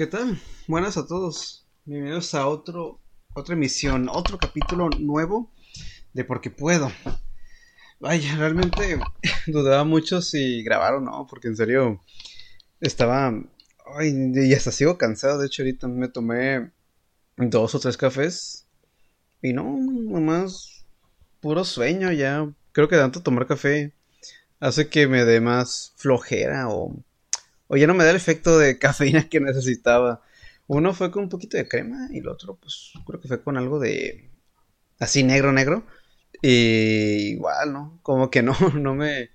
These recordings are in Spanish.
¿Qué tal? Buenas a todos. Bienvenidos a otro, otra emisión, otro capítulo nuevo de Porque Puedo. Vaya, realmente dudaba mucho si grabar o no, porque en serio estaba... Ay, y hasta sigo cansado. De hecho, ahorita me tomé dos o tres cafés y no, nomás puro sueño ya. Creo que tanto tomar café hace que me dé más flojera o o ya no me da el efecto de cafeína que necesitaba. Uno fue con un poquito de crema y el otro, pues, creo que fue con algo de así negro, negro. Y igual, ¿no? Como que no, no me,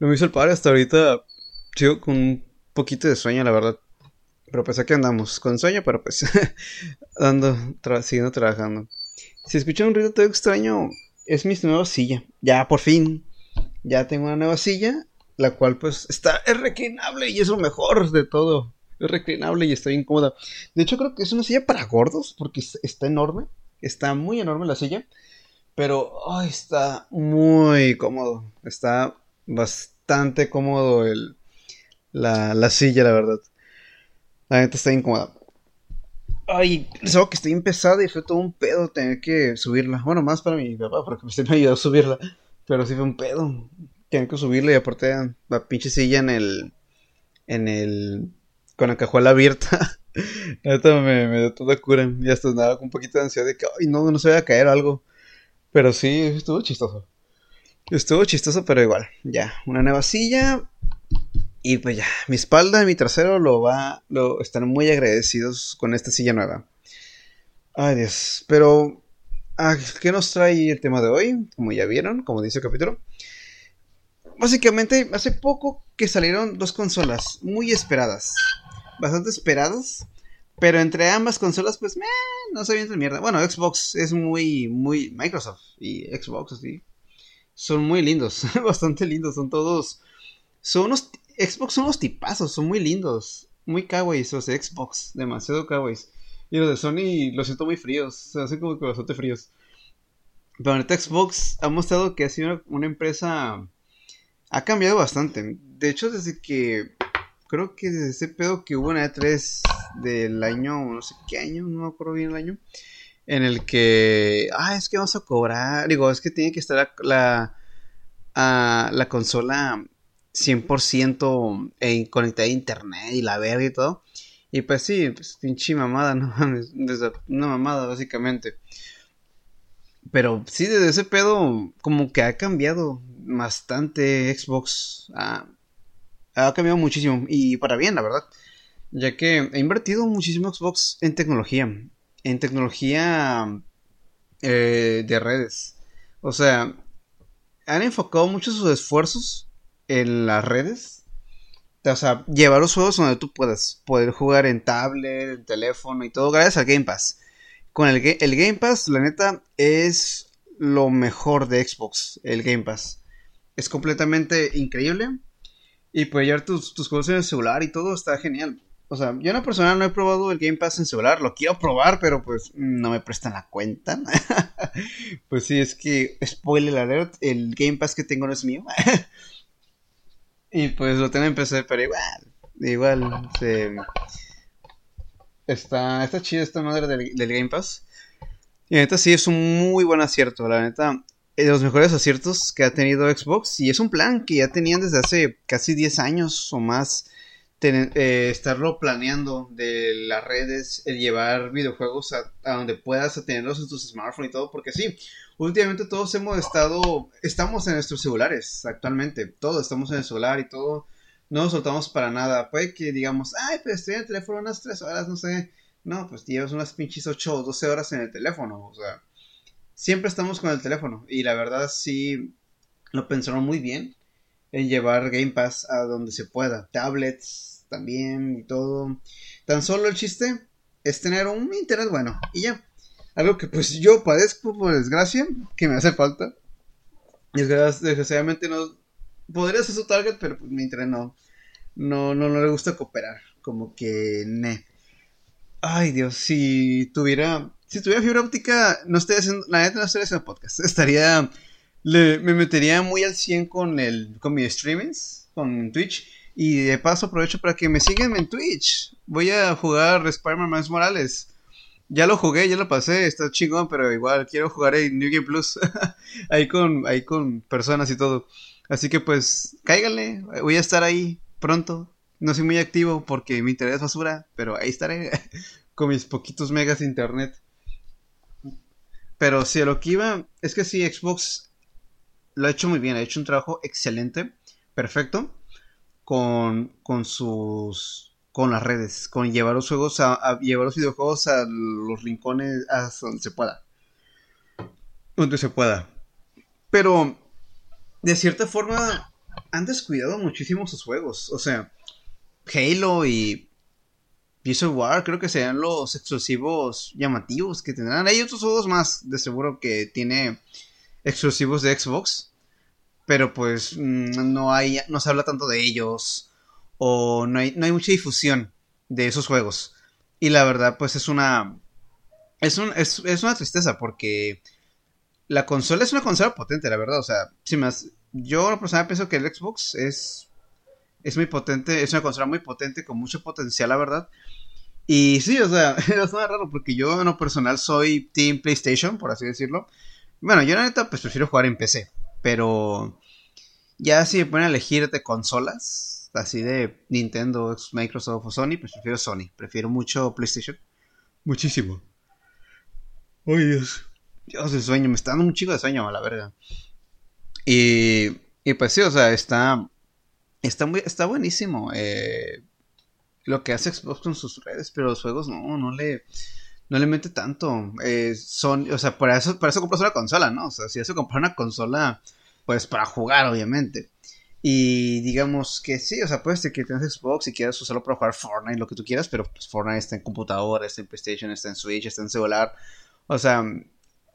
no me hizo el padre hasta ahorita. Sigo con un poquito de sueño, la verdad. Pero pues aquí andamos, con sueño, pero pues ando, siguiendo trabajando. Si escuchan un ruido todo extraño, es mi nueva silla. Ya, por fin, ya tengo una nueva silla la cual pues está, es reclinable y es lo mejor de todo. Es reclinable y está incómoda. De hecho creo que es una silla para gordos porque está enorme. Está muy enorme la silla. Pero está muy cómodo. Está bastante cómodo el, la, la silla, la verdad. La gente está incómoda. Ay, algo que está bien pesada y fue todo un pedo tener que subirla. Bueno, más para mi papá, porque me ayudó a subirla. Pero sí fue un pedo. Tienen que subirle y aparte la pinche silla en el. En el. Con la cajuela abierta. Esto me, me dio toda cura. Y hasta nada con un poquito de ansiedad de que, ay, no, no se vaya a caer algo. Pero sí, estuvo chistoso. Estuvo chistoso, pero igual. Ya, una nueva silla. Y pues ya, mi espalda y mi trasero lo va. Lo, están muy agradecidos con esta silla nueva. Ay, Dios. Pero. Ah, ¿Qué nos trae el tema de hoy? Como ya vieron, como dice el capítulo básicamente, hace poco que salieron dos consolas muy esperadas. Bastante esperadas. Pero entre ambas consolas, pues, meh, no se de mierda. Bueno, Xbox es muy, muy. Microsoft y Xbox, así. Son muy lindos. bastante lindos. Son todos. Son unos. Xbox son unos tipazos. Son muy lindos. Muy kawaiis los de Xbox. Demasiado kawaiis. Y los de Sony los siento muy fríos. Se hacen como que bastante fríos. Pero en Xbox ha mostrado que ha sido una empresa ha cambiado bastante. De hecho, desde que. Creo que desde ese pedo que hubo en E3 del año. No sé qué año, no me acuerdo bien el año. En el que. Ah, es que vamos a cobrar. Digo, es que tiene que estar la. la, la consola 100% en, conectada a internet y la verga y todo. Y pues sí, pues pinche mamada, no. Una mamada, básicamente. Pero sí, desde ese pedo, como que ha cambiado bastante Xbox. Ha, cambiado muchísimo. Y para bien, la verdad. Ya que he invertido muchísimo Xbox en tecnología. En tecnología eh, de redes. O sea, han enfocado mucho sus esfuerzos en las redes. O sea, llevar los juegos donde tú puedas. Poder jugar en tablet, en teléfono y todo gracias al Game Pass. Con el, Game Pass, la neta, es lo mejor de Xbox, el Game Pass es completamente increíble. Y puedes llevar tus, tus juegos en el celular y todo está genial. O sea, yo en lo personal no he probado el Game Pass en celular, lo quiero probar, pero pues no me prestan la cuenta. pues sí, es que, spoiler alert, el Game Pass que tengo no es mío. y pues lo tengo en PC, pero igual, igual, se... está, está chida esta madre del, del Game Pass. Y la neta sí es un muy buen acierto, la neta de los mejores aciertos que ha tenido Xbox y es un plan que ya tenían desde hace casi 10 años o más eh, estarlo planeando de las redes, el llevar videojuegos a, donde puedas tenerlos en tus smartphones y todo, porque sí, últimamente todos hemos estado, estamos en nuestros celulares actualmente, todos estamos en el celular y todo, no nos soltamos para nada, puede que digamos, ay, pues estoy en el teléfono unas 3 horas, no sé, no, pues llevas unas pinches 8 o 12 horas en el teléfono, o sea siempre estamos con el teléfono. Y la verdad sí lo pensaron muy bien en llevar Game Pass a donde se pueda. Tablets también y todo. Tan solo el chiste es tener un internet bueno. Y ya. Algo que pues yo padezco por desgracia, que me hace falta. Desgraciadamente no... Podría ser su target, pero pues mi internet no, no, no, no le gusta cooperar. Como que... Ne. Ay Dios, si tuviera si tuviera fibra óptica, no estoy haciendo, la neta no estoy haciendo podcast. Estaría, me metería muy al 100 con el, con mis streamings, con Twitch. Y de paso aprovecho para que me sigan en Twitch. Voy a jugar Spider-Man Miles Morales. Ya lo jugué, ya lo pasé, está chingón, pero igual quiero jugar en New Game Plus. ahí con ahí con personas y todo. Así que pues, cáigale, voy a estar ahí pronto. No soy muy activo porque mi internet es basura, pero ahí estaré con mis poquitos megas de internet. Pero si a lo que iba, es que sí, Xbox lo ha hecho muy bien, ha hecho un trabajo excelente, perfecto, con, con sus con las redes, con llevar los juegos a, llevar los videojuegos a los rincones hasta donde se pueda. Donde se pueda. Pero de cierta forma han descuidado muchísimo sus juegos. O sea, Halo y Gears of War creo que serían los exclusivos llamativos que tendrán. Hay otros juegos más, de seguro, que tiene exclusivos de Xbox. Pero pues mm, no hay, no se habla tanto de ellos. O no hay, no hay mucha difusión de esos juegos. Y la verdad, pues es una. Es, un, es, es una tristeza porque la consola es una consola potente, la verdad. O sea, sin más, yo personalmente pienso que el Xbox es, es muy potente, es una consola muy potente, con mucho potencial, la verdad. Y sí, o sea, es bastante raro porque yo en lo personal soy Team PlayStation, por así decirlo. Bueno, yo la neta pues prefiero jugar en PC, pero ya si me ponen a elegir de consolas, así de Nintendo, Microsoft o Sony, pues prefiero Sony, prefiero mucho PlayStation. Muchísimo. Ay, Dios. Dios, el sueño, me está dando un chico de sueño, a la verga. Y, y pues sí, o sea, está, está, muy, está buenísimo eh, lo que hace Xbox con sus redes, pero los juegos no, no le, no le mete tanto. Eh, son, o sea, para eso, para eso compras una consola, ¿no? O sea, si eso comprar una consola, pues para jugar, obviamente. Y digamos que sí, o sea, puedes que tienes Xbox y quieras usarlo para jugar Fortnite, lo que tú quieras, pero pues Fortnite está en computadora, está en PlayStation, está en Switch, está en celular. O sea,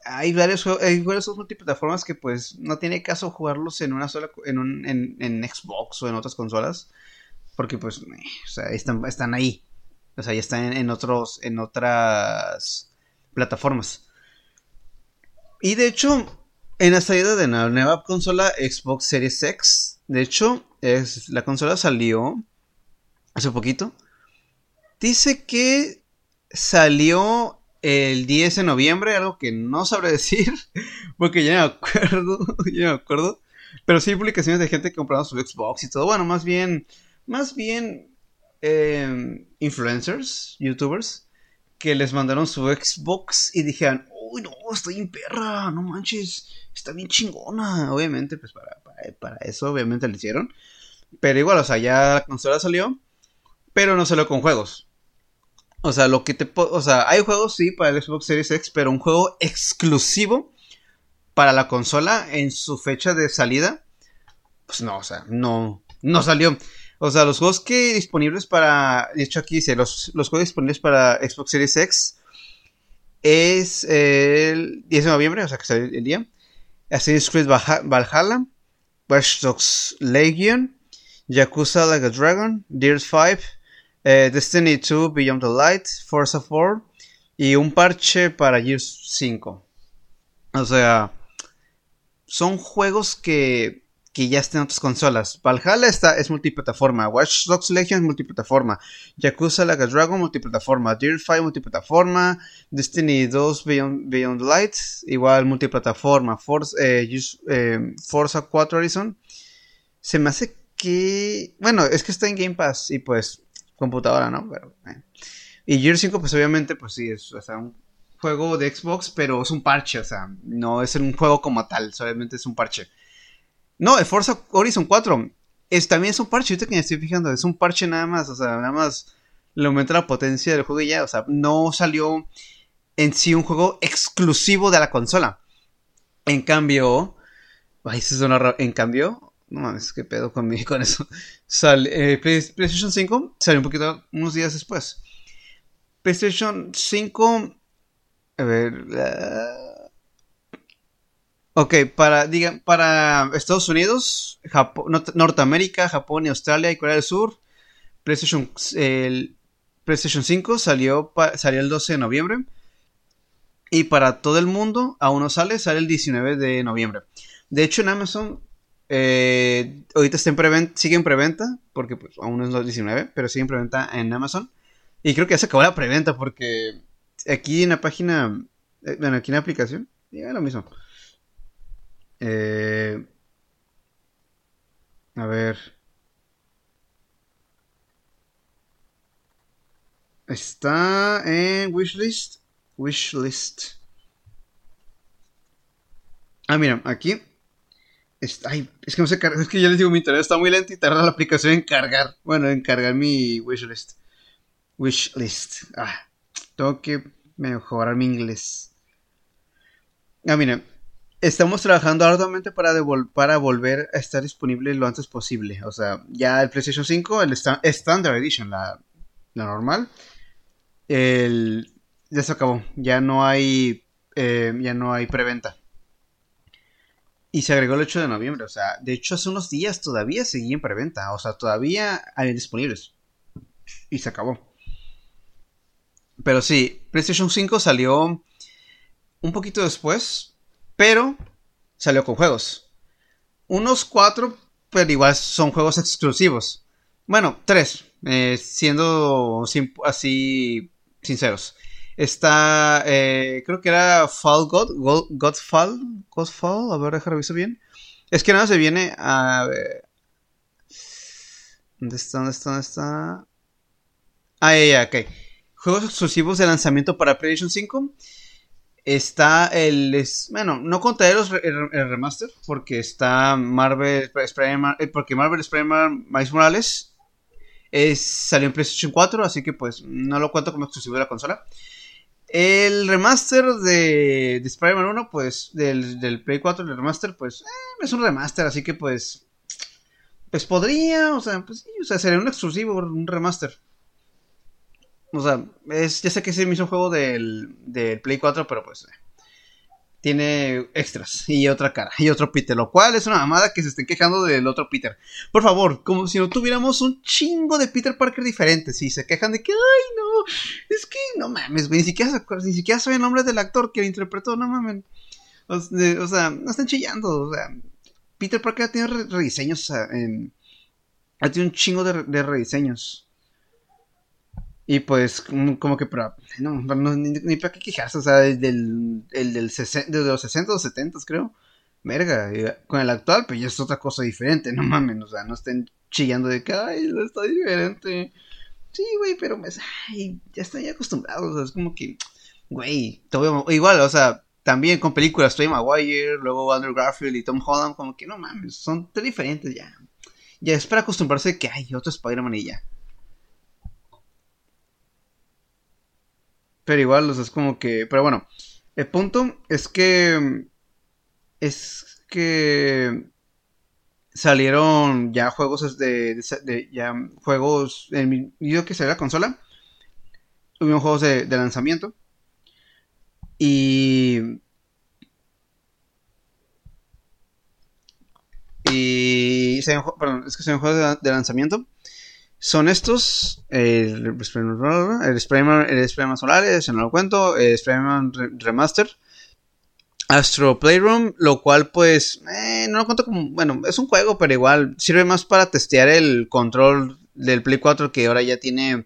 hay varios hay varios multiplataformas que pues no tiene caso jugarlos en una sola en, en, en Xbox o en otras consolas porque pues o sea, están, están ahí. O sea ya están en, otros en otras plataformas. Y de hecho en la salida de la nueva consola Xbox Series X de hecho es la consola salió hace poquito. Dice que salió el 10 de noviembre, algo que no sabré decir, porque ya me acuerdo, ya me acuerdo. Pero sí publicaciones de gente comprando su Xbox y todo. Bueno, más bien, más bien em, influencers, youtubers, que les mandaron su Xbox y dijeron, uy, no, estoy en perra, no manches, está bien chingona. Obviamente, pues para, para, para eso, obviamente lo hicieron. Pero igual, o sea, ya la consola salió, pero no salió con juegos. O sea, lo que te o sea, hay juegos sí para el Xbox Series X, pero un juego exclusivo para la consola en su fecha de salida, pues no, o sea, no no salió. O sea, los juegos que disponibles para, de hecho aquí dice, los, los juegos disponibles para Xbox Series X es el 10 de noviembre, o sea que sale el día. Assassin's Creed Valhalla, Watch Dogs Legion, Yakuza Like a Dragon, Gears 5, eh, Destiny 2, Beyond the Light, Forza 4 y un parche para Gears 5. O sea, son juegos que, que ya están en otras consolas. Valhalla está, es multiplataforma. Watch Dogs Legion es multiplataforma. Yakuza Like a Dragon multiplataforma. Gears 5 multiplataforma. Destiny 2 Beyond, Beyond the Light igual multiplataforma. Forza, eh, eh, Forza 4 Horizon. Se me hace que... Bueno, es que está en Game Pass y pues computadora, ¿no? Pero, eh. Y Gear 5, pues obviamente, pues sí, es un juego de Xbox, pero es un parche, o sea, no es un juego como tal, solamente es un parche. No, el Forza Horizon 4 es, también es un parche, ahorita que me estoy fijando, es un parche nada más, o sea, nada más le aumenta la potencia del juego y ya, o sea, no salió en sí un juego exclusivo de la consola. En cambio, ay, se suena En cambio, no mames, qué pedo conmigo con eso. Sale, eh, PlayStation 5 salió un poquito, unos días después. PlayStation 5. A ver. ok, para, digan, para Estados Unidos, Norteamérica, Japón y Australia y Corea del Sur, PlayStation, el PlayStation 5 salió, salió el 12 de noviembre. Y para todo el mundo, aún no sale, sale el 19 de noviembre. De hecho, en Amazon Eh, ahorita está en preventa, sigue en preventa, porque pues aún es los 19, pero sigue en preventa en Amazon. Y creo que ya se acabó la preventa porque aquí en la página, eh, bueno, aquí en la aplicación, ya lo mismo. Eh, a ver. Está en wishlist. Wishlist. Ah, mira, aquí. Está, es que no sé cargar. Es que ya les digo, mi internet está muy lento y tarda la aplicación en cargar. Bueno, en cargar mi wishlist. Wishlist. Ah, tengo que mejorar mi inglés. Ah, mira. Estamos trabajando arduamente para, para volver a estar disponible lo antes posible. O sea, ya el PlayStation 5, el Standard Edition, la, la normal, ya se acabó. Ya no hay, eh, ya no hay preventa. Y se agregó el 8 de noviembre. O sea, de hecho, hace unos días todavía seguía en preventa. O sea, todavía hay disponibles. Y se acabó. Pero sí, PlayStation 5 salió un poquito después. Pero salió con juegos. Unos cuatro, pero igual son juegos exclusivos. Bueno, tres. Eh, siendo así sinceros. Está, eh, creo que era Fall God, God, Godfall, Godfall, a ver, reviso bien. Es que nada se viene a ver. ¿Dónde está? ¿Dónde está? ¿Dónde está? Ah, ya, ya, ok. Juegos exclusivos de lanzamiento para PlayStation 5. Está el. bueno, no contaré el, remaster. Porque está Marvel Spider-Man. Eh, porque Marvel Spider-Man Miles Morales. Es, salió en PlayStation 4. Así que pues no lo cuento como exclusivo de la consola. El remaster de, de Spider-Man 1, pues, del, Play 4, el remaster, pues, eh, es un remaster, así que pues, pues podría, o sea, pues sí, o sea, sería un exclusivo, un remaster. O sea, es, ya sé que es el mismo juego del, del Play 4, pero pues, eh, tiene extras y otra cara y otro Peter, lo cual es una mamada que se estén quejando del otro Peter. Por favor, como si no tuviéramos un chingo de Peter Parker diferentes y se quejan de que, ay, no, es que no mames, ni siquiera, ni siquiera sabe el nombre del actor que lo interpretó, no mames. O, sea, no están chillando, o sea, Peter Parker ha tenido rediseños, ha tenido un chingo de, de rediseños. Y pues, como que, pero, no, ni, para qué quejarse, o sea, del, el del de los 60 o 70, creo. Verga, con el actual, pues ya es otra cosa diferente, no mames, o sea, no estén chillando de que, ay, está diferente. Sí, güey, pero pues, ay, ya estoy acostumbrado, o sea, es como que, güey, igual, o sea, también con películas, Tobey Maguire, luego Andrew Garfield y Tom Holland, como que no mames, son diferentes ya. Ya es para acostumbrarse que hay otro Spider-Man y ya. Pero igual, o sea, es como que. Pero bueno, el punto es que. Es que. Salieron ya juegos de. ya juegos. En el video que salió la consola. Tuvieron juegos de, lanzamiento. Y. Y. Perdón, es que se juegos de lanzamiento son estos, el Spider-Man el Spider Solares, no lo cuento, el Spider-Man Remaster, Astro Playroom, lo cual pues eh, no lo cuento como, bueno, es un juego, pero igual sirve más para testear el control del Play 4 que ahora ya tiene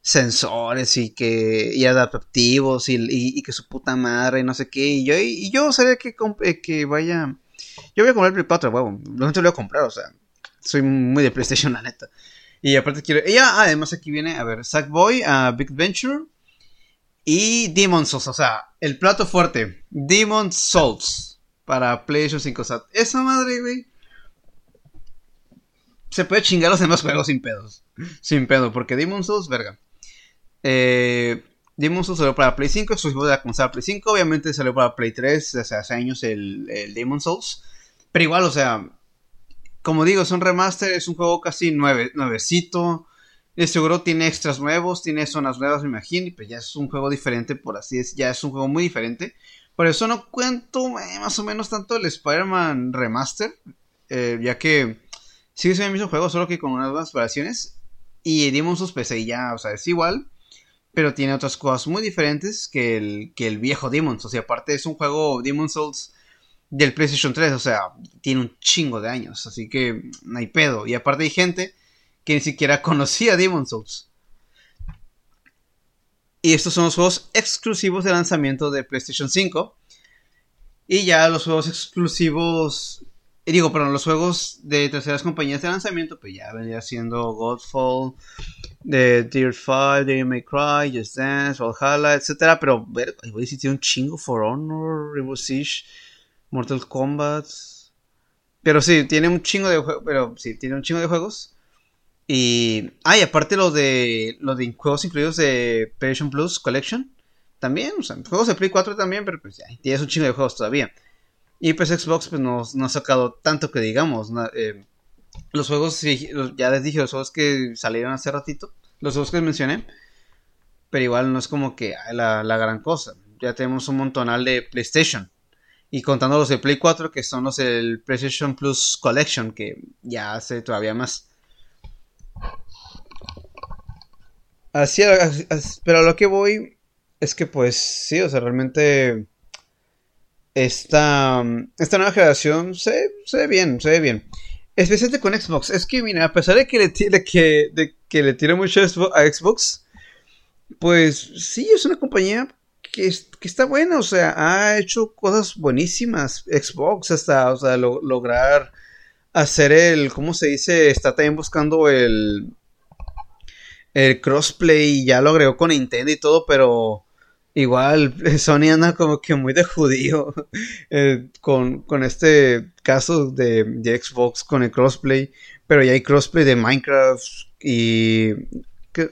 sensores y que y adaptativos y, que su puta madre y no sé qué. Y yo y, yo sabía que, eh, que vaya yo voy a comprar el Play 4 huevo. Te lo voy a comprar o sea soy muy de PlayStation la neta y aparte quiero. Ella, además, aquí viene, a ver, Sackboy, a Big Venture y Demon Souls. O sea, el plato fuerte: Demon Souls para PlayStation 5. O esa madre, güey. Se puede chingar los demás juegos sin pedos. Sin pedo, porque Demon Souls, verga. Eh, Demon Souls salió para Play 5, exclusivo de la consola Play 5. Obviamente salió para Play 3, o sea, hace años el, el Demon Souls. Pero igual, o sea, como digo, es un remaster, es un juego casi nueve, nuevecito. De seguro tiene extras nuevos, tiene zonas nuevas, me imagino, y pues ya es un juego diferente, por así es, ya es un juego muy diferente. Por eso no cuento eh, más o menos tanto el Spider-Man Remaster, eh, ya que sigue siendo el mismo juego, solo que con unas nuevas variaciones. Y dimos sus PC y ya, o sea, es igual, pero tiene otras cosas muy diferentes que el, que el viejo Demons. O sea, aparte es un juego Demon Souls del PlayStation 3, o sea, tiene un chingo de años, así que no hay pedo. Y aparte hay gente que ni siquiera conocía Demon Souls. Y estos son los juegos exclusivos de lanzamiento de PlayStation 5. Y ya los juegos exclusivos, digo, perdón, los juegos de terceras compañías de lanzamiento, pues ya vendría siendo Godfall, de Dear 5, Devil May Cry, Just Dance, Valhalla, etc. Pero, ver, voy a decir, un chingo For Honor, Rainbow Siege. Mortal Kombat. Pero sí, tiene un chingo de juegos. Pero sí, tiene un chingo de juegos. Y. Ah, aparte lo de. Lo de juegos incluidos de PlayStation Plus Collection. También, o sea, juegos de Play 4 también, pero pues ya, tienes un chingo de juegos todavía. Y pues Xbox pues no, no ha sacado tanto que digamos. Eh, los juegos, ya les dije, los juegos que salieron hace ratito. Los juegos que mencioné. Pero igual no es como que la, la gran cosa. Ya tenemos un montonal de PlayStation. Y contando los de Play 4, que son los del PlayStation Plus Collection, que ya hace todavía más. Así, pero a lo que voy es que pues sí, o sea, realmente esta, esta nueva generación se, se ve bien, se ve bien. Especialmente con Xbox. Es que, mira, a pesar de que le, tire, que, de que le tire mucho a Xbox, pues sí, es una compañía que, está bueno, o sea, ha hecho cosas buenísimas. Xbox hasta, o sea, lograr hacer el, ¿cómo se dice? Está también buscando el, el crossplay, ya lo agregó con Nintendo y todo, pero igual Sony anda como que muy de judío eh, con, con, este caso de, de, Xbox con el crossplay, pero ya hay crossplay de Minecraft y...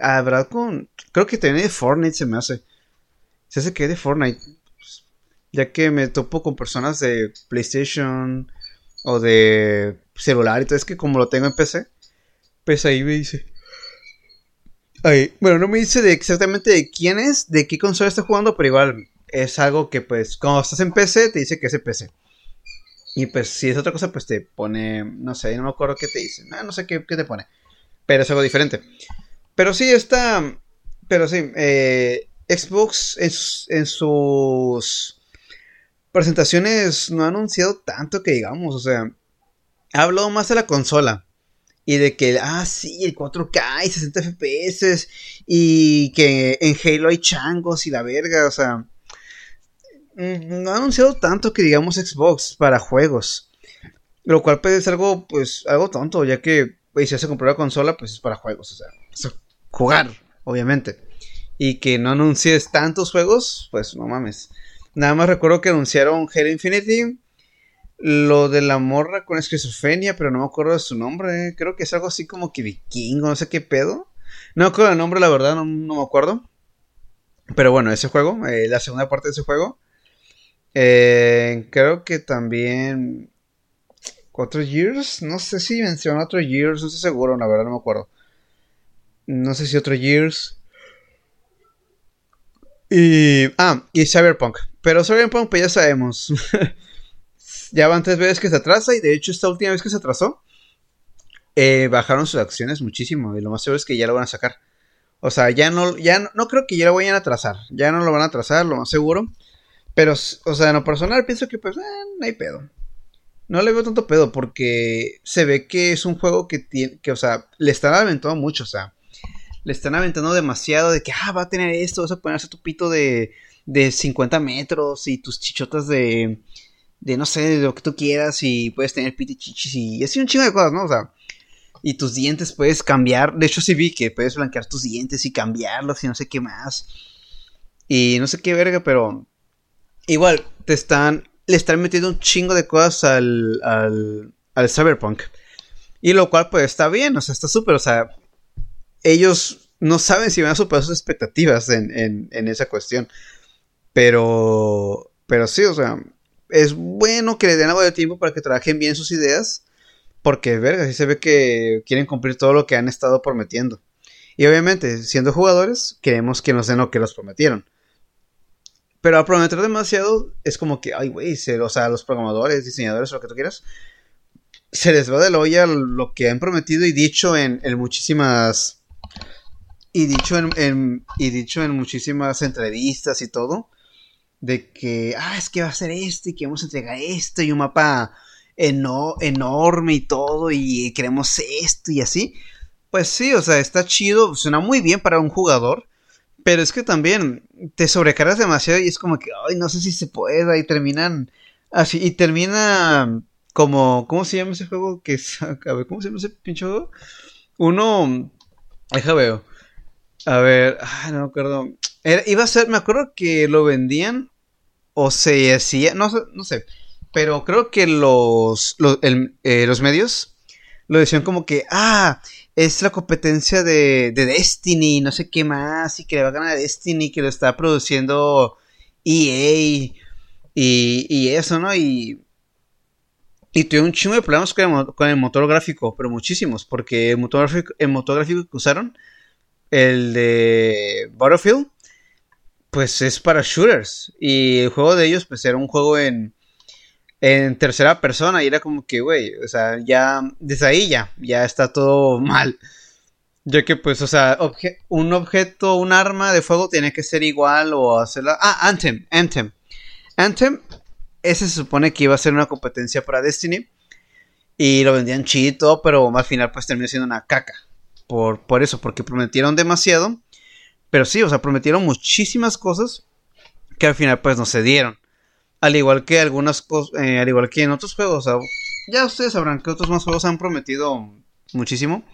habrá ah, con... Creo que tiene Fortnite se me hace se hace que de Fortnite. Ya que me topo con personas de PlayStation o de celular y todo. Es que como lo tengo en PC, pues ahí me dice. Ahí, bueno, no me dice de exactamente de quién es, de qué consola está jugando, pero igual es algo que pues cuando estás en PC te dice que es PC. Y pues si es otra cosa, pues te pone, no sé, no me acuerdo qué te dice. No, no sé qué, qué te pone. Pero es algo diferente. Pero sí está, pero sí, eh, Xbox en, sus presentaciones no ha anunciado tanto que digamos, o sea, ha hablado más de la consola y de que, ah, sí, el 4K y 60 FPS y que en Halo hay changos y la verga, o sea, no ha anunciado tanto que digamos Xbox para juegos, lo cual puede ser algo, pues, algo tonto, ya que, pues, si se compró la consola, pues es para juegos, o sea, jugar, obviamente y que no anuncies tantos juegos, pues no mames. Nada más recuerdo que anunciaron Halo Infinity, lo de la morra con esquizofrenia, pero no me acuerdo de su nombre. Creo que es algo así como que vikingo, no sé qué pedo. No me acuerdo el nombre, la verdad, no, me acuerdo. Pero bueno, ese juego, eh, la segunda parte de ese juego. Eh, creo que también. ¿Cuatro Years? No sé si menciona otro Years, no estoy seguro, la verdad no me acuerdo. No sé si otro Years. Y. Ah, y Cyberpunk. Pero Cyberpunk, pues ya sabemos. ya van tres veces que se atrasa. Y de hecho, esta última vez que se atrasó. Eh, bajaron sus acciones muchísimo. Y lo más seguro es que ya lo van a sacar. O sea, ya no, ya no, creo que ya lo vayan a atrasar. Ya no lo van a atrasar, lo más seguro. Pero, o sea, en lo personal pienso que pues, eh, no hay pedo. No le veo tanto pedo porque se ve que es un juego que tiene, que, o sea, le están aventando mucho, o sea le están aventando demasiado de que, ah, va a tener esto, vas a ponerse tu pito de, de 50 metros y tus chichotas de, de, no sé, de lo que tú quieras y puedes tener pito y chichis y así un chingo de cosas, ¿no? O sea, y tus dientes puedes cambiar, de hecho sí vi que puedes blanquear tus dientes y cambiarlos y no sé qué más. Y no sé qué verga, pero igual te están, le están metiendo un chingo de cosas al, al, al cyberpunk. Y lo cual pues está bien, o sea, está súper, o sea, ellos no saben si van a superar sus expectativas en, esa cuestión. Pero, pero sí, o sea, es bueno que le den algo de tiempo para que trabajen bien sus ideas. Porque, verga, sí se ve que quieren cumplir todo lo que han estado prometiendo. Y obviamente, siendo jugadores, queremos que nos den lo que nos prometieron. Pero a prometer demasiado es como que, ay, güey, o sea, los programadores, diseñadores, lo que tú quieras, se les va de la olla lo que han prometido y dicho en muchísimas y dicho en, y dicho en muchísimas entrevistas y todo, de que, ah, es que va a ser este y que vamos a entregar esto y un mapa enorme y todo y queremos esto y así. Pues sí, o sea, está chido, suena muy bien para un jugador, pero es que también te sobrecargas demasiado y es como que, ay, no sé si se pueda y terminan así, y termina como, ¿cómo se llama ese juego que a ver, ¿cómo se llama ese pinche juego? Uno, deja veo. A ver, ay, no me acuerdo. iba a ser, me acuerdo que lo vendían o se hacía, no, no sé, pero creo que los, los, eh, los medios lo decían como que, ah, es la competencia de, de Destiny, no sé qué más, y que le va a ganar a Destiny, que lo está produciendo EA y, y eso, ¿no? Y, y tuve un chingo de problemas con el, con el, motor gráfico, pero muchísimos, porque el motor, gráfico, el motor gráfico que usaron, el de Battlefield, pues es para shooters. Y el juego de ellos, pues era un juego en, en tercera persona y era como que, güey, o sea, ya desde ahí ya, ya está todo mal. Ya que pues, o sea, un objeto, un arma de fuego tiene que ser igual o hacerla... Ah, Anthem, Anthem. Anthem, ese se supone que iba a ser una competencia para Destiny. Y lo vendían chido, pero al final pues terminó siendo una caca. Por, por eso, porque prometieron demasiado. Pero sí, o sea, prometieron muchísimas cosas que al final pues no se dieron. Al igual que algunas cosas, eh, al igual que en otros juegos, ya ustedes sabrán que otros más juegos han prometido muchísimo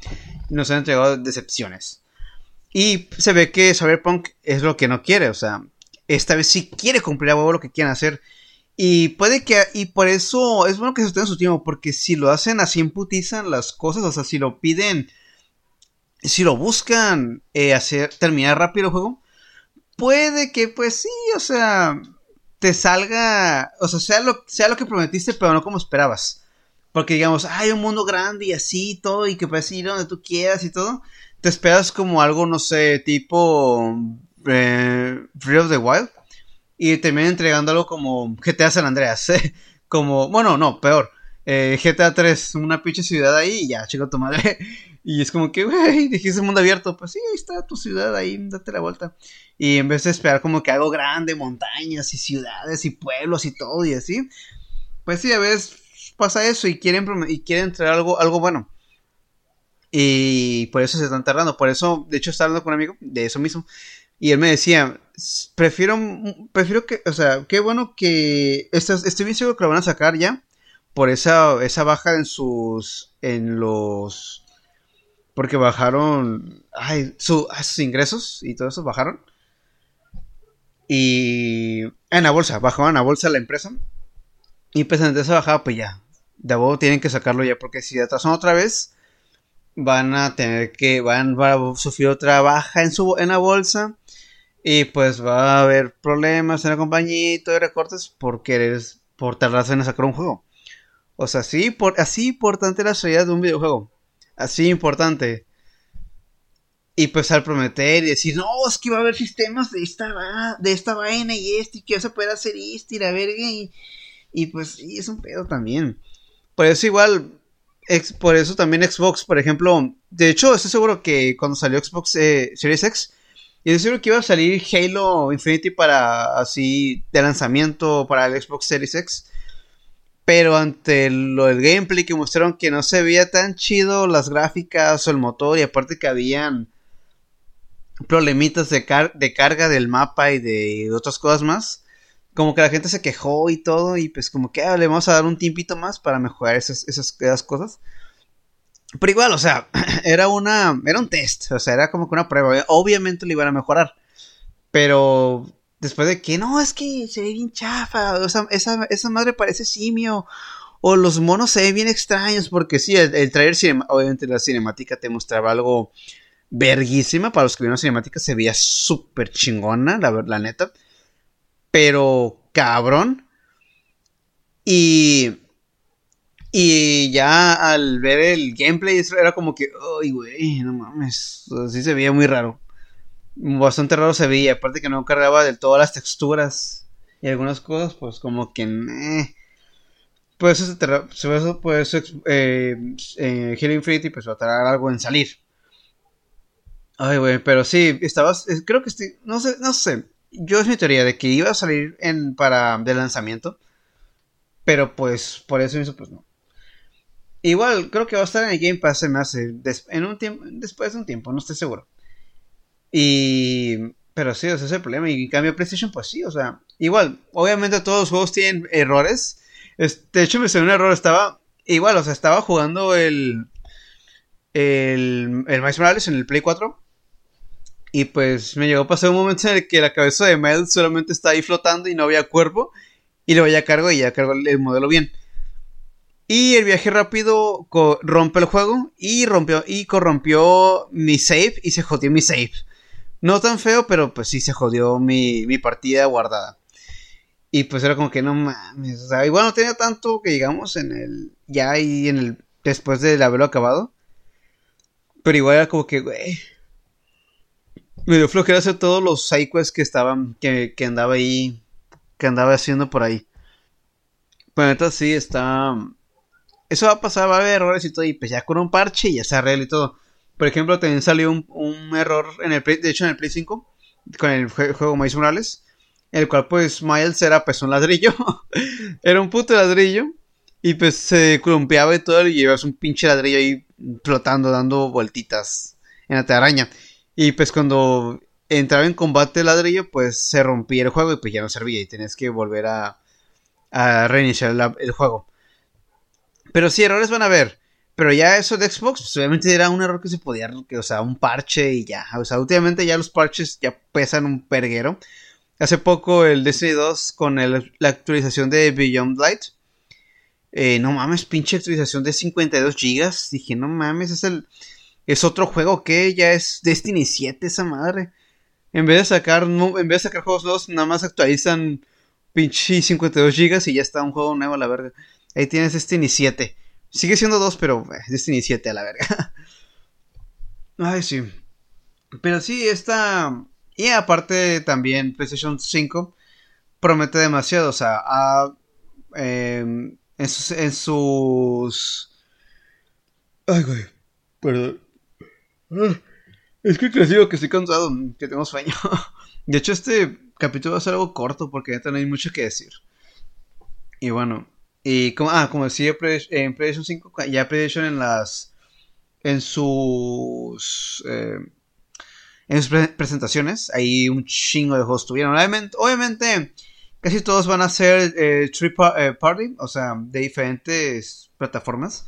y nos han entregado decepciones. Y se ve que Cyberpunk es lo que no quiere, o sea, esta vez sí quiere cumplir a huevo lo que quieren hacer. Y puede que, y por eso es bueno que se en su tiempo, porque si lo hacen así imputizan las cosas, o sea, si lo piden, si lo buscan eh, hacer, terminar rápido el juego, puede que pues sí, o sea, te salga, o sea, sea lo, sea lo que prometiste, pero no como esperabas. Porque digamos, hay un mundo grande y así y todo, y que puedes ir donde tú quieras y todo. Te esperas como algo, no sé, tipo eh, Free of the Wild. Y terminan entregándolo como GTA San Andreas. como, bueno, no, peor. Eh, GTA 3, una pinche ciudad ahí ya, chico tu madre. Y es como que, güey, dijiste mundo abierto. Pues sí, ahí está tu ciudad, ahí, date la vuelta. Y en vez de esperar como que algo grande, montañas y ciudades y pueblos y todo y así, pues sí, a veces pasa eso y quieren, y quieren traer algo, algo bueno. Y por eso se están tardando. Por eso, de hecho, estaba hablando con un amigo de eso mismo. Y él me decía, prefiero, prefiero que, o sea, qué bueno que, estoy bien seguro que lo van a sacar ya. Por esa, esa baja en sus, en los, porque bajaron, ay, sus ingresos y todo eso bajaron. Y en la bolsa, bajaron la bolsa la empresa. Y pues de esa bajada, pues ya. De nuevo tienen que sacarlo ya. Porque si atrasan otra vez, van a tener que. Van, a sufrir otra baja en, su, en la bolsa. Y pues va a haber problemas en la compañía y todo recortes por querer. Por tardarse en sacar un juego. O sea, sí, por, así importante la salida de un videojuego. Así importante. Y pues al prometer y decir, no, es que va a haber sistemas de esta, de esta vaina y este, y que vas a poder hacer esto y la verga, y, pues sí, es un pedo también. Por eso igual, por eso también Xbox, por ejemplo, de hecho, estoy seguro que cuando salió Xbox eh, Series X, y estoy seguro que iba a salir Halo Infinity para así de lanzamiento para el Xbox Series X. Pero ante lo del gameplay que mostraron que no se veía tan chido las gráficas o el motor y aparte que habían problemitas de, carga del mapa y de otras cosas más. Como que la gente se quejó y todo, y pues como que ah, le vamos a dar un tiempito más para mejorar esas, esas, cosas. Pero igual, o sea, era una. Era un test. O sea, era como que una prueba. Obviamente lo iban a mejorar. Pero. Después de que no, es que se ve bien chafa. O esa, esa madre parece simio. O los monos se ven bien extraños. Porque sí, el, el trailer, obviamente la cinemática te mostraba algo verguísima. Para los que vieron cinemática se veía súper chingona, la, la neta. Pero cabrón. Y. Y ya al ver el gameplay, era como que, ay, güey, no mames. Así se veía muy raro. Bastante raro se veía. Aparte que no cargaba del todo las texturas y algunas cosas, pues como que. Pues eso, pues, eh, eh, Halo Infinity pues va a tardar algo en salir. Ay, güey, pero sí, estabas, creo que estoy, no sé, no sé. yo es mi teoría de que iba a salir en, para de lanzamiento. Pero pues, por eso mismo, pues no. Igual, creo que va a estar en el Game Pass, se me hace, en un tiempo, después de un tiempo, no estoy seguro. Y, pero sí, ese es el problema. Y en cambio, PlayStation, pues sí, o sea, igual, obviamente todos los juegos tienen errores. de hecho, me salió un error, estaba, igual, o sea, estaba jugando el, el, el Miles Morales en el Play 4. Y pues me llegó a pasar un momento en el que la cabeza de Miles solamente está ahí flotando y no había cuerpo. Y luego ya cargo y ya cargo el modelo bien. Y el viaje rápido rompe el juego y rompió y corrompió mi save y se jodió mi save. No tan feo, pero pues sí se jodió mi, mi partida guardada. Y pues era como que no mames. O sea, igual no tenía tanto que digamos en el. Ya ahí en el. Después de haberlo acabado. Pero igual era como que, güey. Me dio flojera hacer todos los sidequests que estaban. Que, que andaba ahí. Que andaba haciendo por ahí. Pues neta sí está eso va a pasar, va a haber errores y todo, y pues ya con un parche ya se arregla y todo. Por ejemplo, también salió un, error en el de hecho en el Play 5, con el juego Miles Morales, el cual pues Miles era pues un ladrillo, era un puto ladrillo, y pues se columpiaba y todo, y llevas un pinche ladrillo ahí flotando, dando vueltitas en la telaraña. Y pues cuando entraba en combate el ladrillo, pues se rompía el juego y pues ya no servía y tenías que volver a, a reiniciar el juego. Pero sí, errores van a haber. Pero ya eso de Xbox, pues obviamente era un error que se podía, que, o sea, un parche y ya. O sea, últimamente ya los parches ya pesan un perguero. Hace poco el Destiny 2 con la actualización de Beyond Light. Eh, no mames, pinche actualización de 52 gigas. Dije, no mames, es el... Es otro juego que ya es Destiny 7 esa madre. En vez de sacar, en vez de sacar juegos nuevos, nada más actualizan pinche 52 gigas y ya está un juego nuevo a la verga. Ahí tienes Destiny 7. Sigue siendo 2, pero eh, Destiny 7 a la verga. Ay, sí. Pero sí, esta... Y aparte también PlayStation 5 promete demasiado. O sea, em, en sus... En sus... Ay, güey. Perdón. Es que les digo que estoy cansado, que tengo sueño. De hecho, este capítulo va a ser algo corto porque ya no hay mucho que decir. Y bueno, y como, ah, como decía en PlayStation 5, ya PlayStation en las. En sus. Eh, en sus presentaciones, ahí un chingo de juegos tuvieron. Obviamente, casi todos van a ser eh, eh, Party, o sea, de diferentes plataformas.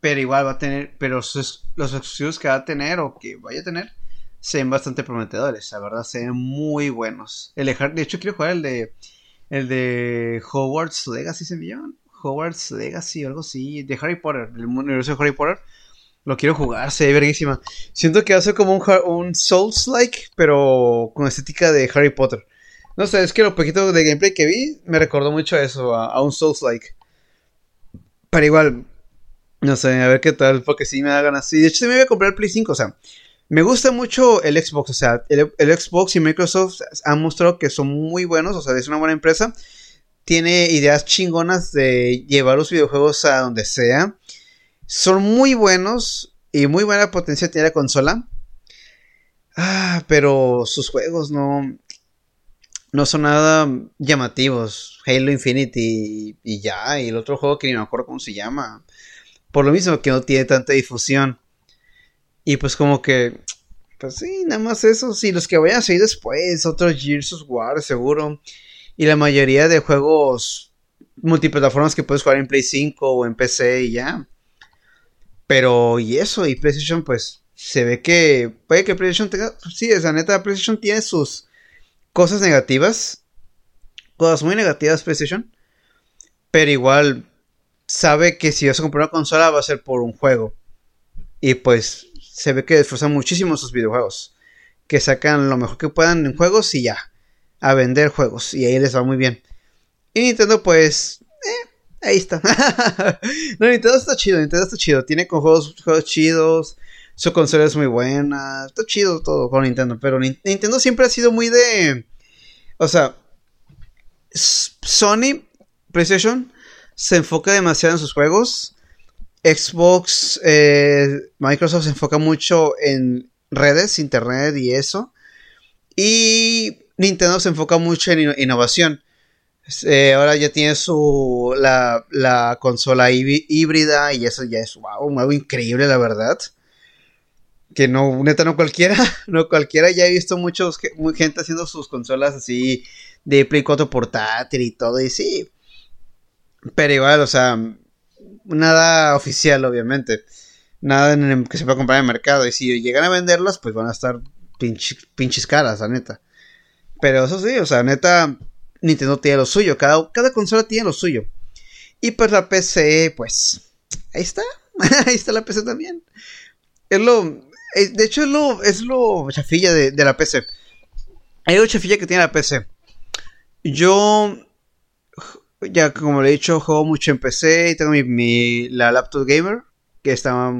Pero igual va a tener. Pero los exclusivos que va a tener o que vaya a tener se ven bastante prometedores. La verdad, se ven muy buenos. El de hecho, quiero jugar el de el de Hogwarts Legacy se me Hogwarts Legacy o algo así. De Harry Potter, el universo de Harry Potter. Lo quiero jugar, se ve verguísima. Siento que ser como un, un Souls-like, pero con estética de Harry Potter. No sé, es que lo poquito de gameplay que vi me recordó mucho a eso, a, un Souls-like. Pero igual, no sé, a ver qué tal, porque sí me da ganas. Y de hecho, se me voy a comprar el Play 5, o sea, me gusta mucho el Xbox, o sea, el, Xbox y Microsoft han mostrado que son muy buenos, o sea, es una buena empresa. Tiene ideas chingonas de llevar los videojuegos a donde sea. Son muy buenos y muy buena potencia tiene la consola. Ah, pero sus juegos no, no son nada llamativos. Halo Infinity y, y ya, y el otro juego que ni me acuerdo cómo se llama. Por lo mismo que no tiene tanta difusión. Y pues como que, pues sí, nada más eso. Sí, los que vayan a salir después, otros Gears of War seguro. Y la mayoría de juegos multiplataformas que puedes jugar en Play 5 o en PC y ya. Pero, y eso, y PlayStation, pues, se ve que puede que PlayStation tenga, pues, sí, esa neta, PlayStation tiene sus cosas negativas, cosas muy negativas PlayStation, pero igual sabe que si vas a comprar una consola va a ser por un juego. Y pues se ve que esfuerzan muchísimo sus videojuegos. Que sacan lo mejor que puedan en juegos y ya. A vender juegos. Y ahí les va muy bien. Y Nintendo, pues. Eh, ahí está. no, Nintendo está chido. Nintendo está chido. Tiene con juegos, juegos chidos. Su consola es muy buena. Está chido todo con Nintendo. Pero Nintendo siempre ha sido muy de. O sea. Sony, PlayStation, se enfoca demasiado en sus juegos Xbox, eh, Microsoft se enfoca mucho en redes, internet y eso. Y Nintendo se enfoca mucho en innovación. Eh, ahora ya tiene su la, la consola híbrida y eso ya es wow, algo increíble la verdad. Que no, neta no cualquiera, no cualquiera, ya he visto muchos gente haciendo sus consolas así de Play 4 portátil y todo y sí. Pero igual, o sea, nada oficial obviamente. Nada que se pueda comprar en el mercado y si llegan a venderlas pues van a estar pinches caras, la neta. Pero eso sí, o sea, neta Nintendo tiene lo suyo, cada, cada consola tiene lo suyo. Y pues la PC, pues, ahí está, ahí está la PC también. Es lo, de hecho es lo, es lo chafilla de, de la PC. Hay algo chafilla que tiene la PC. Yo, ya como le he dicho, juego mucho en PC y tengo mi, la laptop gamer, que está,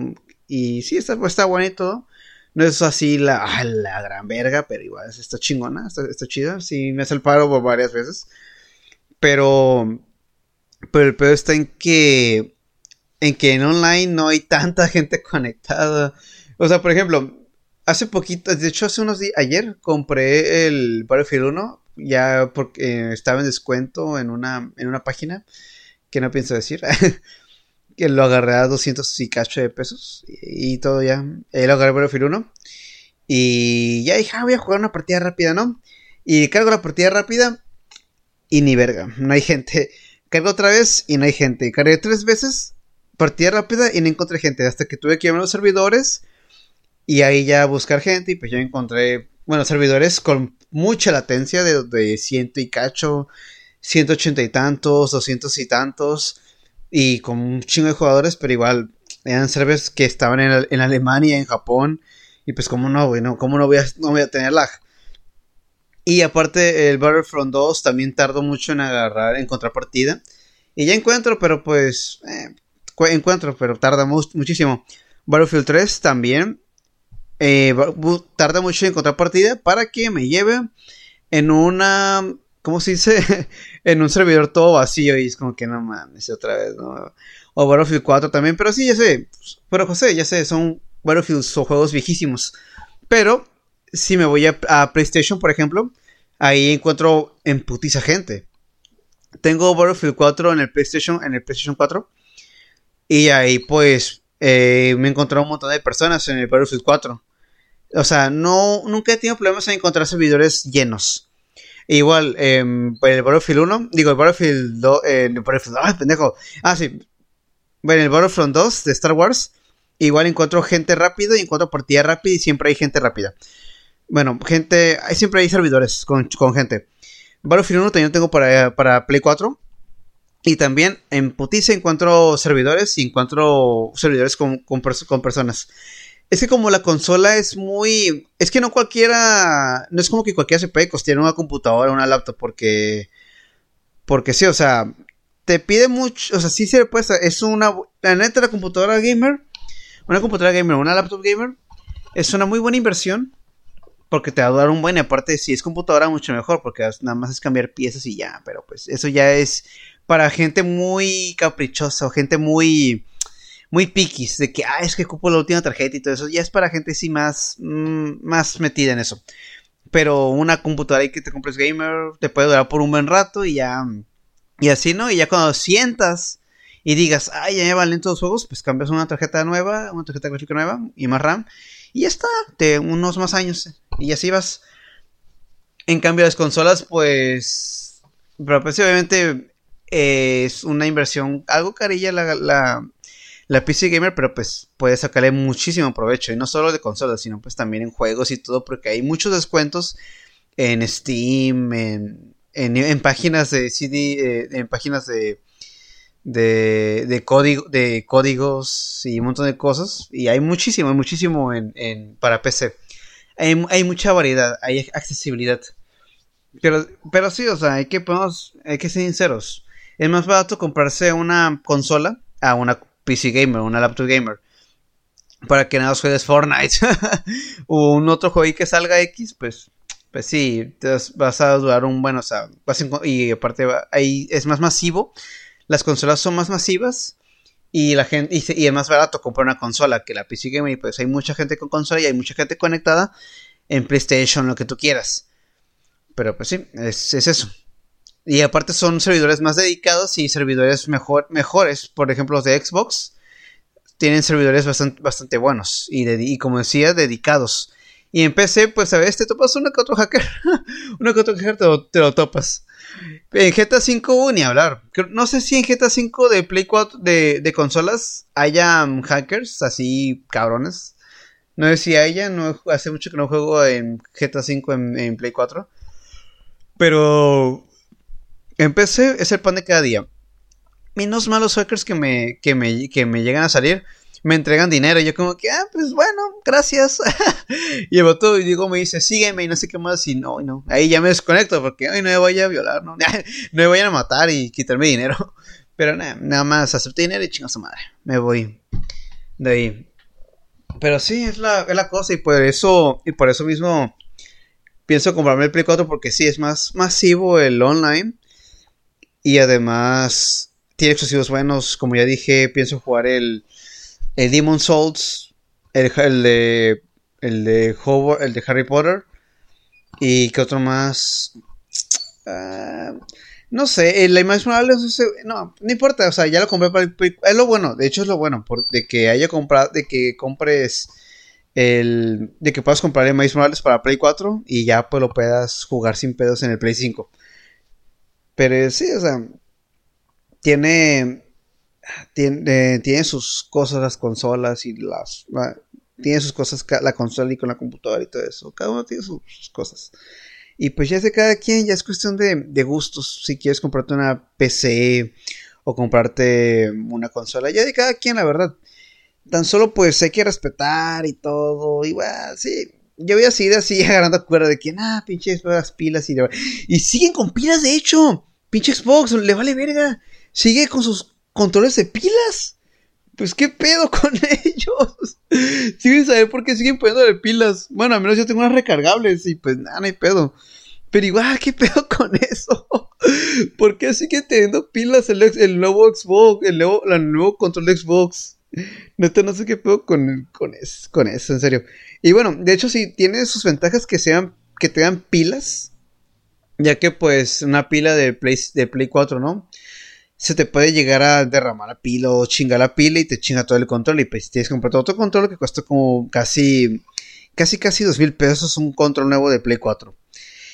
y sí, está, está bueno y todo. No es así la, la gran verga, pero igual está chingona, está, está chida. Sí, me hace el paro por varias veces. Pero, pero el peor está en que, en que en online no hay tanta gente conectada. O sea, por ejemplo, hace poquito, de hecho hace unos días, ayer compré el Battlefield 1, ya porque estaba en descuento en una, en una página que no pienso decir. que lo agarré a 200 y cacho de pesos. Y, todo ya. Ahí lo agarré por el 1. Y ya dije, ah, voy a jugar una partida rápida, ¿no? Y cargo la partida rápida. Y ni verga, no hay gente. Cargo otra vez y no hay gente. Cargué tres veces, partida rápida y no encontré gente. Hasta que tuve que llamar a los servidores. Y ahí ya buscar gente. Y pues yo encontré, bueno, servidores con mucha latencia de, de ciento y cacho. 180 y tantos, 200 y tantos y con un chingo de jugadores, pero igual eran servers que estaban en, en Alemania, en Japón, y pues como no, bueno, cómo no voy a, no voy a tener lag. Y aparte el Battlefront 2 también tardó mucho en agarrar, en contrapartida. Y ya encuentro, pero pues eh, encuentro, pero tarda muchísimo. Battlefield 3 también eh, tarda mucho en contrapartida para que me lleve en una ¿cómo se dice? en un servidor todo vacío y es como que no mames, otra vez, ¿no? O Battlefield 4 también, pero sí, ya sé. Pero José, ya sé, son Battlefield son juegos viejísimos. Pero si me voy a, PlayStation, por ejemplo, ahí encuentro en putiza gente. Tengo Battlefield 4 en el PlayStation, en el PlayStation 4. Y ahí pues eh, me encontré un montón de personas en el Battlefield 4. O sea, no, nunca he tenido problemas en encontrar servidores llenos. Igual, eh, el Battlefield 1, digo, el Battlefield 2, eh, el Battlefield, ¡ay, pendejo! Ah, sí. Bueno, el Battlefront 2 de Star Wars, igual encuentro gente rápido y encuentro partida rápida y siempre hay gente rápida. Bueno, gente, siempre hay servidores con, con gente. Battlefield 1 también tengo para, para Play 4. Y también en Putice encuentro servidores y encuentro servidores con, con personas. Es que como la consola es muy... Es que no cualquiera... No es como que cualquiera se puede costear una computadora o una laptop porque... Porque sí, o sea... Te pide mucho... O sea, sí se puede... Es una... La neta, la computadora gamer... Una computadora gamer, una laptop gamer... Es una muy buena inversión. Porque te va a dar un buen... Y aparte, si es computadora, mucho mejor. Porque nada más es cambiar piezas y ya. Pero pues eso ya es... Para gente muy caprichosa o gente muy muy piquis, de que, ah, es que ocupo la última tarjeta y todo eso, ya es para gente sí más, mm, más metida en eso. Pero una computadora ahí que te compres gamer te puede durar por un buen rato y ya, y así, ¿no? Y ya cuando sientas y digas, ay, ya me valen todos los juegos, pues cambias una tarjeta nueva, una tarjeta gráfica nueva y más RAM. Y ya está, de unos más años. Y así vas. En cambio, las consolas, pues. Pero pues obviamente es una inversión algo carilla la, la, la PC Gamer, pero pues puede sacarle muchísimo provecho. Y no solo de consolas, sino pues también en juegos y todo, porque hay muchos descuentos en Steam, en, en, páginas de CD, eh, en páginas de, de, de, código, de códigos y un montón de cosas. Y hay muchísimo, muchísimo en, en para PC. Hay, hay, mucha variedad, hay accesibilidad. Pero, pero sí, o sea, hay que, podemos, hay que ser sinceros. Es más barato comprarse una consola a una PC gamer, una laptop gamer. Para que nada juegues Fortnite o un otro juego que salga X, pues, pues sí, vas a durar un buen, o sea, y aparte ahí es más masivo, las consolas son más masivas y la gente y, es más barato comprar una consola que la PC gamer y pues hay mucha gente con consola y hay mucha gente conectada en PlayStation, lo que tú quieras. Pero pues sí, es, eso. Y aparte son servidores más dedicados y servidores mejor, mejores. Por ejemplo, los de Xbox tienen servidores bastante, bastante buenos y, y como decía, dedicados. Y en PC, pues a veces te topas uno que otro hacker. uno que otro hacker te lo, topas. En GTA V ni hablar. No sé si en GTA V de Play 4 de, de consolas haya hackers así cabrones. No sé si haya, no, hace mucho que no juego en GTA V en, Play 4. Pero en PC es el pan de cada día. Menos malos hackers que me, que me, que me llegan a salir me entregan dinero. Y yo como que, ah, pues bueno, gracias. y el voto y digo, me dice, sígueme y no sé qué más. Y no, no. Ahí ya me desconecto porque, ay, no me voy a violar, no, no me vayan a matar y quitarme dinero. Pero nada, nada más acepté dinero y chinga su madre. Me voy de ahí. Pero sí, es la, es la cosa y por eso, y por eso mismo pienso comprarme el Play 4 porque sí, es más masivo el online. Y además tiene exclusivos buenos. Como ya dije, pienso jugar el el Demon Souls, el, de el de el de Harry Potter y que otro más ah, no sé, el más probable no, no importa, o sea, ya lo compré para el, es lo bueno, de hecho es lo bueno de que haya comprado de que compres el de que puedas comprar el Miles para Play 4 y ya pues lo puedas jugar sin pedos en el Play 5. Pero sí, o sea, tiene tiene, tiene sus cosas las consolas y las... tiene sus cosas la consola y con la computadora y todo eso. Cada uno tiene sus, cosas. Y pues ya de cada quien, ya es cuestión de, de, gustos. Si quieres comprarte una PC o comprarte una consola, ya de cada quien, la verdad. Tan solo pues hay que respetar y todo. Igual, sí. Yo voy a seguir así agarrando cuerda de que, ah, pinches las pilas y... Y siguen con pilas, de hecho. Pinche Xbox, le vale verga. Sigue con sus controles de pilas. Pues qué pedo con ellos. Siguen saber por qué siguen poniéndole pilas. Bueno, al menos yo tengo unas recargables y pues nada, no hay pedo. Pero igual, ¿qué pedo con eso? ¿Por qué siguen teniendo pilas el, nuevo Xbox, el nuevo, control de Xbox? Neta, no sé qué pedo con, con, eso, en serio. Y bueno, de hecho sí, tiene sus ventajas que sean, que tengan pilas. Ya que pues una pila de Play, de Play 4, ¿no? se te puede llegar a derramar la pila o chingar la pila y te chinga todo el control. Y pues tienes que comprar otro control que cuesta como casi, casi, casi dos mil pesos un control nuevo de Play 4.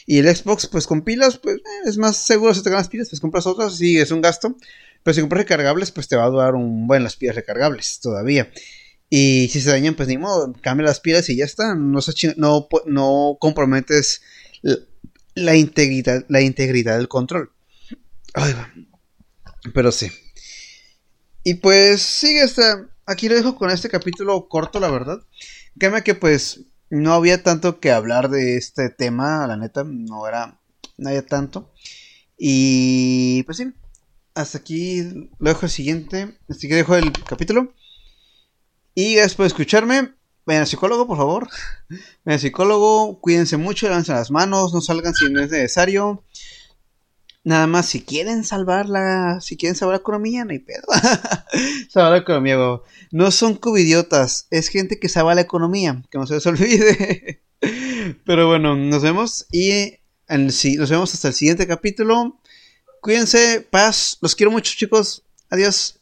Y el Xbox, pues con pilas, pues eh, es más seguro si te ganas pilas, pues compras otras, sí, es un gasto. Pero si compras recargables, pues te va a durar un buen las pilas recargables todavía. Y si se dañan, pues ni modo, cambia las pilas y ya está. No, no, no comprometes la, integridad, la integridad del control. Ay. Pero sí. Y pues sigue esta. Aquí lo dejo con este capítulo corto, la verdad. Créeme que pues no había tanto que hablar de este tema, la neta, no era. No había tanto. Y pues sí. Hasta aquí lo dejo el siguiente. Así que dejo el capítulo. Y gracias por escucharme. Vayan al psicólogo, por favor. Vayan al psicólogo. Cuídense mucho, lancen las manos. No salgan si no es necesario. Nada más, si quieren salvar la, si quieren salvar la economía, no hay pedo. salvar la economía, No son cubidiotas, es gente que salva la economía, que no se les olvide. Pero bueno, nos vemos y nos vemos hasta el siguiente capítulo. Cuídense, paz, los quiero mucho chicos. Adiós.